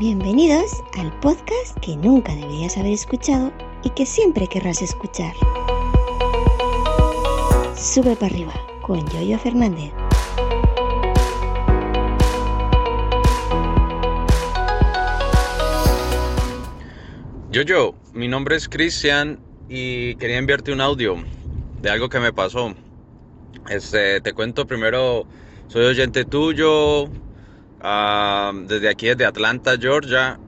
Bienvenidos al podcast que nunca deberías haber escuchado y que siempre querrás escuchar. Sube para arriba con Yoyo Fernández. Yoyo, mi nombre es Cristian y quería enviarte un audio de algo que me pasó. Este, te cuento primero, soy oyente tuyo, ah, desde aquí, desde Atlanta, Georgia.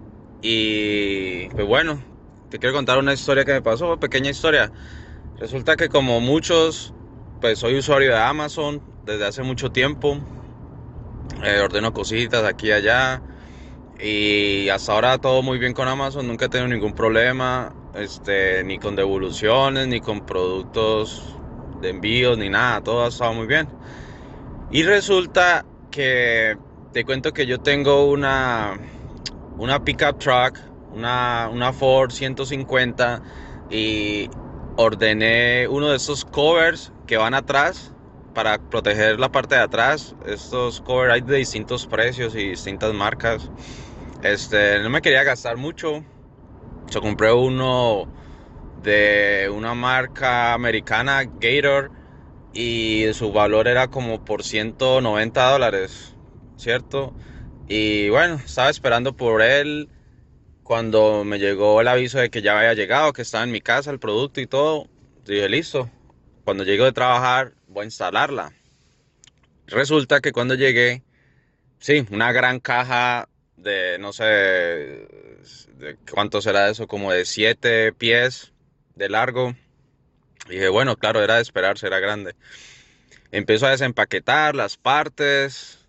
Y pues bueno, te quiero contar una historia que me pasó, pequeña historia. Resulta que como muchos, pues soy usuario de Amazon desde hace mucho tiempo. Eh, ordeno cositas aquí y allá. Y hasta ahora todo muy bien con Amazon, nunca he tenido ningún problema, este, ni con devoluciones, ni con productos de envíos, ni nada, todo ha estado muy bien. Y resulta que te cuento que yo tengo una, una pickup truck, una, una Ford 150 y ordené uno de estos covers que van atrás para proteger la parte de atrás. Estos covers hay de distintos precios y distintas marcas. Este, no me quería gastar mucho. Yo compré uno de una marca americana, Gator, y su valor era como por 190 dólares, ¿cierto? Y bueno, estaba esperando por él cuando me llegó el aviso de que ya había llegado, que estaba en mi casa el producto y todo. Dije, listo, cuando llego de trabajar voy a instalarla. Resulta que cuando llegué, sí, una gran caja de, no sé, de cuánto será eso, como de 7 pies de largo. Y dije, bueno, claro, era de esperar, era grande. Empiezo a desempaquetar las partes,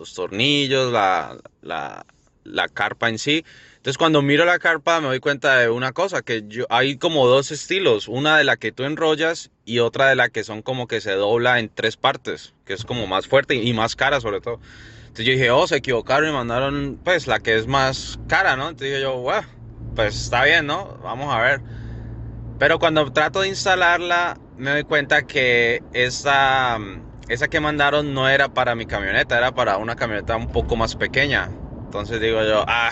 los tornillos, la, la, la carpa en sí. Entonces cuando miro la carpa me doy cuenta de una cosa, que yo, hay como dos estilos, una de la que tú enrollas y otra de la que son como que se dobla en tres partes, que es como más fuerte y más cara sobre todo. Entonces yo dije, oh, se equivocaron y mandaron pues la que es más cara, ¿no? Entonces yo, bueno, pues está bien, ¿no? Vamos a ver. Pero cuando trato de instalarla me doy cuenta que esa, esa que mandaron no era para mi camioneta, era para una camioneta un poco más pequeña. Entonces digo yo, ah,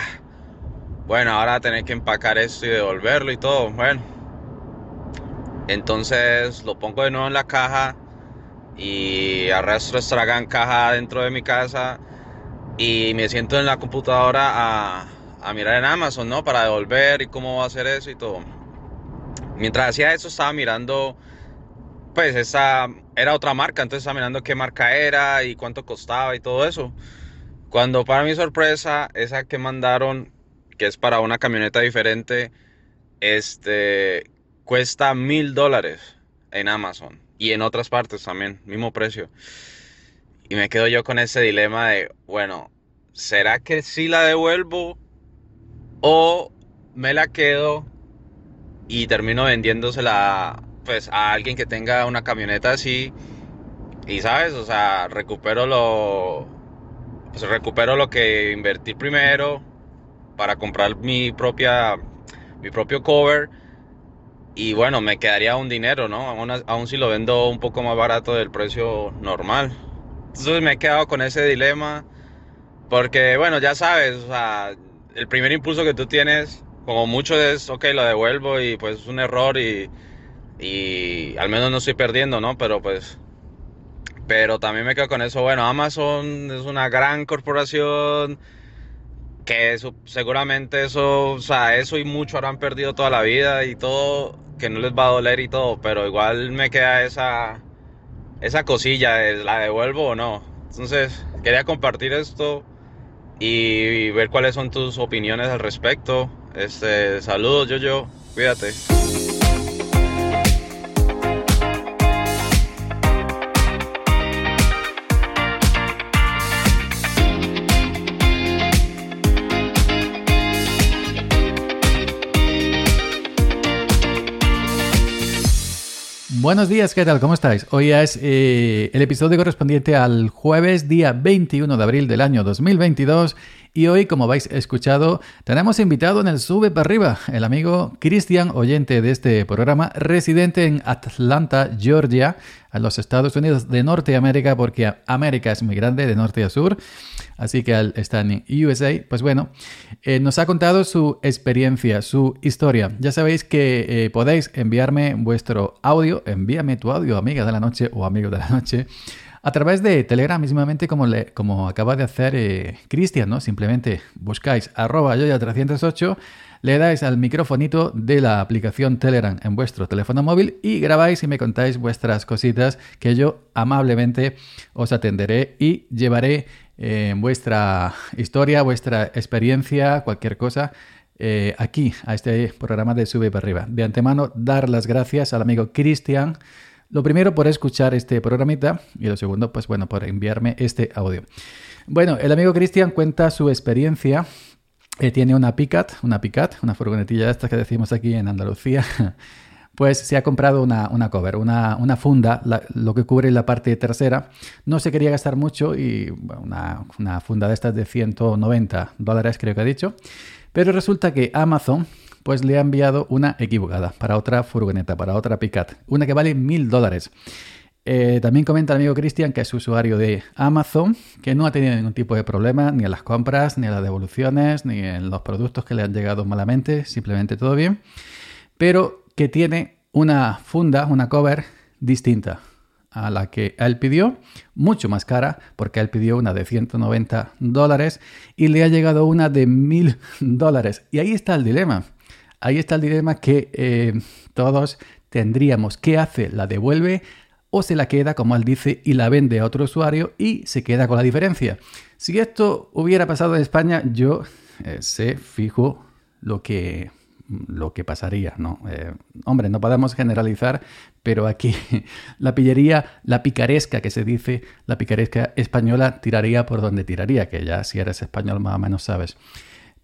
bueno, ahora tener que empacar esto y devolverlo y todo. Bueno, entonces lo pongo de nuevo en la caja y arrastro esta gran caja dentro de mi casa y me siento en la computadora a, a mirar en Amazon, ¿no? Para devolver y cómo va a hacer eso y todo. Mientras hacía eso estaba mirando, pues esa era otra marca, entonces estaba mirando qué marca era y cuánto costaba y todo eso. Cuando para mi sorpresa, esa que mandaron, que es para una camioneta diferente, este, cuesta mil dólares en Amazon y en otras partes también, mismo precio. Y me quedo yo con ese dilema de, bueno, ¿será que sí la devuelvo o me la quedo y termino vendiéndosela pues a alguien que tenga una camioneta así y sabes, o sea, recupero lo pues recupero lo que invertí primero para comprar mi propia mi propio cover y bueno, me quedaría un dinero, ¿no? Aún, aún si lo vendo un poco más barato del precio normal. Entonces me he quedado con ese dilema. Porque, bueno, ya sabes, o sea, el primer impulso que tú tienes, como mucho es, ok, lo devuelvo y pues es un error y, y al menos no estoy perdiendo, ¿no? Pero pues, pero también me quedo con eso, bueno, Amazon es una gran corporación que eso, seguramente eso, o sea, eso y mucho habrán perdido toda la vida y todo, que no les va a doler y todo, pero igual me queda esa, esa cosilla, ¿la devuelvo o no? Entonces, quería compartir esto y ver cuáles son tus opiniones al respecto. Este, saludos, yo, yo, cuídate. Buenos días, ¿qué tal? ¿Cómo estáis? Hoy es eh, el episodio correspondiente al jueves, día 21 de abril del año 2022 Y hoy, como habéis escuchado, tenemos invitado en el Sube para arriba el amigo Cristian, oyente de este programa, residente en Atlanta, Georgia, a los Estados Unidos de Norteamérica, porque América es muy grande, de norte a sur, así que está en USA. Pues bueno, eh, nos ha contado su experiencia, su historia. Ya sabéis que eh, podéis enviarme vuestro audio, envíame tu audio, amiga de la noche o amigo de la noche a través de Telegram, mismamente como, le, como acaba de hacer eh, Cristian, ¿no? Simplemente buscáis arroba yoya308, le dais al microfonito de la aplicación Telegram en vuestro teléfono móvil y grabáis y me contáis vuestras cositas que yo amablemente os atenderé y llevaré eh, vuestra historia, vuestra experiencia, cualquier cosa. Eh, aquí, a este programa de Sube para arriba. De antemano, dar las gracias al amigo Cristian lo primero por escuchar este programita y lo segundo, pues bueno, por enviarme este audio. Bueno, el amigo Cristian cuenta su experiencia. Eh, tiene una Picat, una Picat, una furgonetilla esta que decimos aquí en Andalucía. Pues se ha comprado una, cover, una, funda, lo que cubre la parte trasera. No se quería gastar mucho y una, una funda de estas de 190 dólares creo que ha dicho. Pero resulta que Amazon pues le ha enviado una equivocada para otra furgoneta, para otra Picat, una que vale mil dólares. Eh, también comenta el amigo Cristian, que es usuario de Amazon, que no ha tenido ningún tipo de problema ni en las compras, ni en las devoluciones, ni en los productos que le han llegado malamente, simplemente todo bien, pero que tiene una funda, una cover distinta a la que él pidió, mucho más cara, porque él pidió una de 190 dólares y le ha llegado una de mil dólares. Y ahí está el dilema. Ahí está el dilema que eh, todos tendríamos. ¿Qué hace? ¿La devuelve o se la queda, como él dice, y la vende a otro usuario y se queda con la diferencia? Si esto hubiera pasado en España, yo eh, sé fijo lo que, lo que pasaría, ¿no? Eh, hombre, no podemos generalizar, pero aquí la pillería, la picaresca que se dice, la picaresca española tiraría por donde tiraría, que ya si eres español más o menos sabes.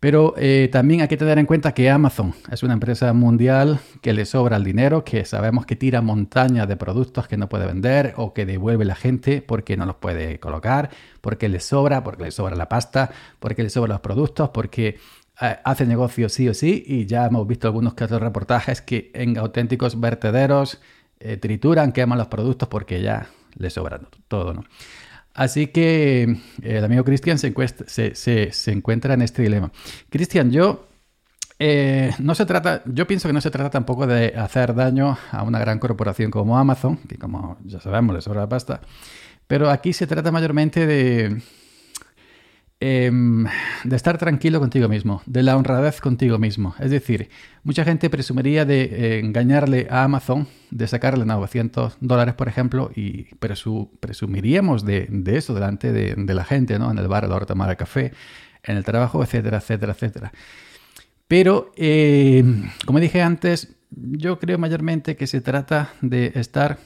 Pero eh, también hay que tener en cuenta que Amazon es una empresa mundial que le sobra el dinero, que sabemos que tira montañas de productos que no puede vender o que devuelve la gente porque no los puede colocar, porque le sobra, porque le sobra la pasta, porque le sobran los productos, porque eh, hace negocio sí o sí y ya hemos visto algunos que otros reportajes que en auténticos vertederos eh, trituran, queman los productos porque ya le sobra todo, ¿no? Así que eh, el amigo Cristian se, encuentra en este dilema. Cristian, yo eh, no se trata, yo pienso que no se trata tampoco de hacer daño a una gran corporación como Amazon, que como ya sabemos le sobra la pasta, pero aquí se trata mayormente de, Em, de estar tranquilo contigo mismo, de la honradez contigo mismo. Es decir, mucha gente presumiría de eh, engañarle a Amazon, de sacarle 900 dólares, por ejemplo, y presumiríamos de, eso delante de, la gente, ¿no? En el bar, a la hora de tomar el café, en el trabajo, etcétera, etcétera, etcétera. Pero, em, como dije antes, yo creo mayormente que se trata de estar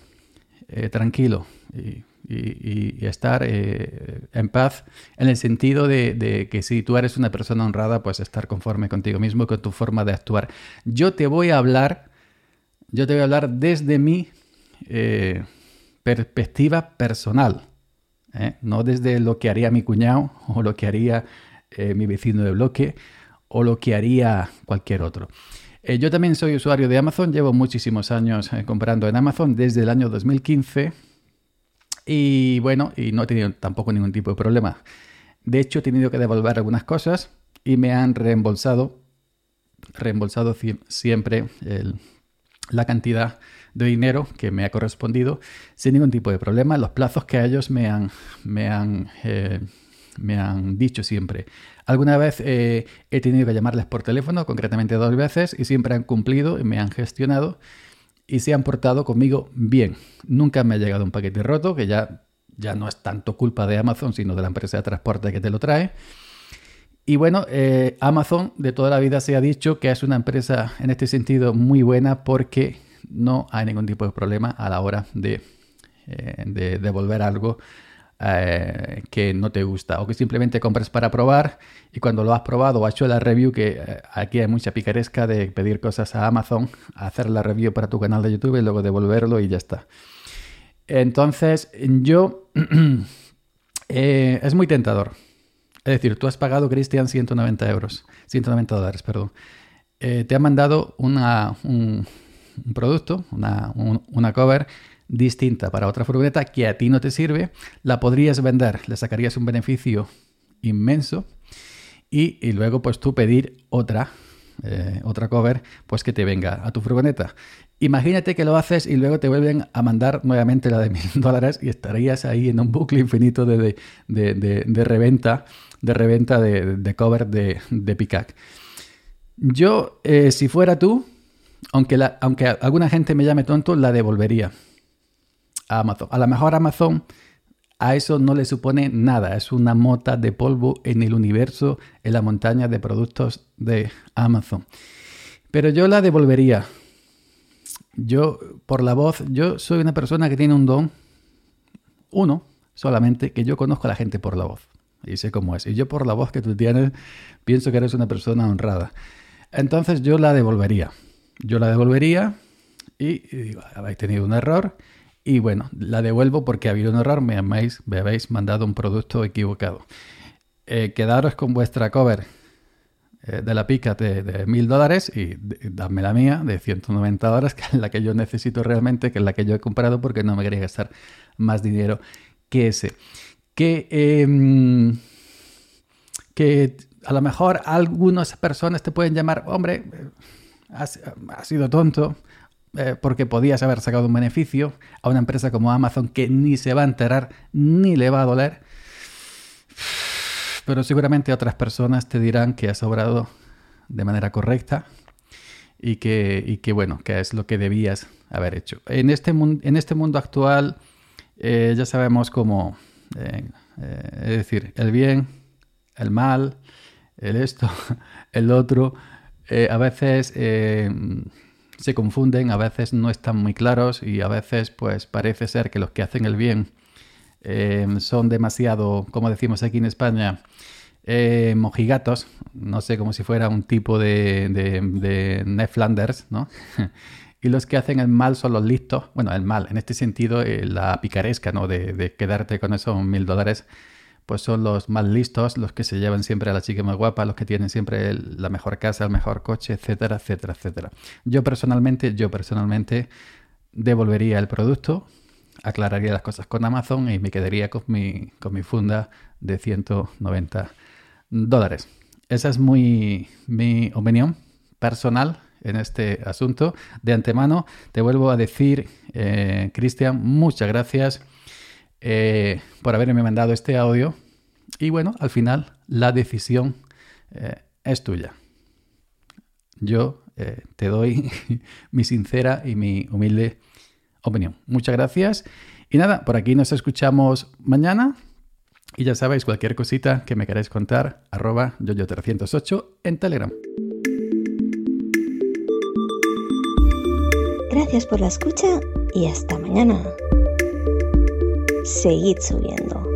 eh, tranquilo y, estar eh, en paz en el sentido de, que si tú eres una persona honrada, pues estar conforme contigo mismo y con tu forma de actuar. Yo te voy a hablar, yo te voy a hablar desde mi eh, perspectiva personal, ¿eh? no desde lo que haría mi cuñado o lo que haría mi vecino de bloque o lo que haría cualquier otro. yo también soy usuario de Amazon, llevo muchísimos años comprando en Amazon desde el año 2015 y bueno, y no he tenido tampoco ningún tipo de problema. De hecho, he tenido que devolver algunas cosas y me han reembolsado, reembolsado siempre la cantidad de dinero que me ha correspondido sin ningún tipo de problema. Los plazos que ellos me han, me han, eh, me han dicho siempre. Alguna vez eh, he tenido que llamarles por teléfono, concretamente dos veces, y siempre han cumplido y me han gestionado y se han portado conmigo bien. Nunca me ha llegado un paquete roto, que ya, ya no es tanto culpa de Amazon, sino de la empresa de transporte que te lo trae. Y bueno, eh, Amazon de toda la vida se ha dicho que es una empresa en este sentido muy buena porque no hay ningún tipo de problema a la hora de, eh, de devolver algo eh, que no te gusta o que simplemente compras para probar y cuando lo has probado o has hecho la review, que eh, aquí hay mucha picaresca de pedir cosas a Amazon, hacer la review para tu canal de YouTube y luego devolverlo y ya está. Entonces, yo... Eh, es muy tentador. Es decir, tú has pagado, Cristian, 190 euros, 190 dólares, perdón. Te ha mandado una, un, producto, una, una cover distinta para otra furgoneta que a ti no te sirve, la podrías vender, le sacarías un beneficio inmenso y, luego pues tú pedir otra, eh, otra cover, pues que te venga a tu furgoneta. Imagínate que lo haces y luego te vuelven a mandar nuevamente la de mil dólares y estarías ahí en un bucle infinito de, de, de, de reventa, de reventa de, cover de, de Picac. Yo, eh, si fuera tú, aunque, la, aunque alguna gente me llame tonto, la devolvería a Amazon. A lo mejor Amazon a eso no le supone nada, es una mota de polvo en el universo, en la montaña de productos de Amazon. Pero yo la devolvería. Yo, por la voz, yo soy una persona que tiene un don, uno solamente, que yo conozco a la gente por la voz. Y sé cómo es. Y yo por la voz que tú tienes, pienso que eres una persona honrada. Entonces yo la devolvería. Yo la devolvería y, digo, habéis tenido un error y bueno, la devuelvo porque ha habido un error, me, habéis, me habéis mandado un producto equivocado. Eh, quedaros con vuestra cover eh, de la pica de mil dólares y dame la mía de 190 dólares, que es la que yo necesito realmente, que es la que yo he comprado porque no me quería gastar más dinero que ese. Que, em, que a lo mejor algunas personas te pueden llamar, hombre, has, has sido tonto, eh, porque podías haber sacado un beneficio a una empresa como Amazon que ni se va a enterar ni le va a doler. Pero seguramente otras personas te dirán que has obrado de manera correcta y que, y que bueno, que es lo que debías haber hecho. En este, en este mundo actual eh, ya sabemos cómo, eh, es decir, el bien, el mal, el esto, el otro, a veces se confunden, a veces no están muy claros y a veces pues parece ser que los que hacen el bien eh, son demasiado, como decimos aquí en España, eh, mojigatos, no sé, como si fuera un tipo de, de, Neflanders, ¿no? y los que hacen el mal son los listos, bueno, el mal, en este sentido, eh, la picaresca, ¿no? De, de, quedarte con esos mil dólares pues son los más listos, los que se llevan siempre a la chica más guapa, los que tienen siempre la mejor casa, el mejor coche, etcétera, etcétera, etcétera. Yo personalmente, yo personalmente devolvería el producto, aclararía las cosas con Amazon y me quedaría con mi, con mi funda de 190 dólares. Esa es muy, mi opinión personal en este asunto. De antemano, te vuelvo a decir, eh, Cristian, muchas gracias eh, por haberme mandado este audio. Y bueno, al final la decisión eh, es tuya. Yo eh, te doy mi sincera y mi humilde opinión. Muchas gracias. Y nada, por aquí nos escuchamos mañana. Y ya sabéis, cualquier cosita que me queráis contar, arroba yoyo308 en Telegram. Gracias por la escucha y hasta mañana 随意组人喽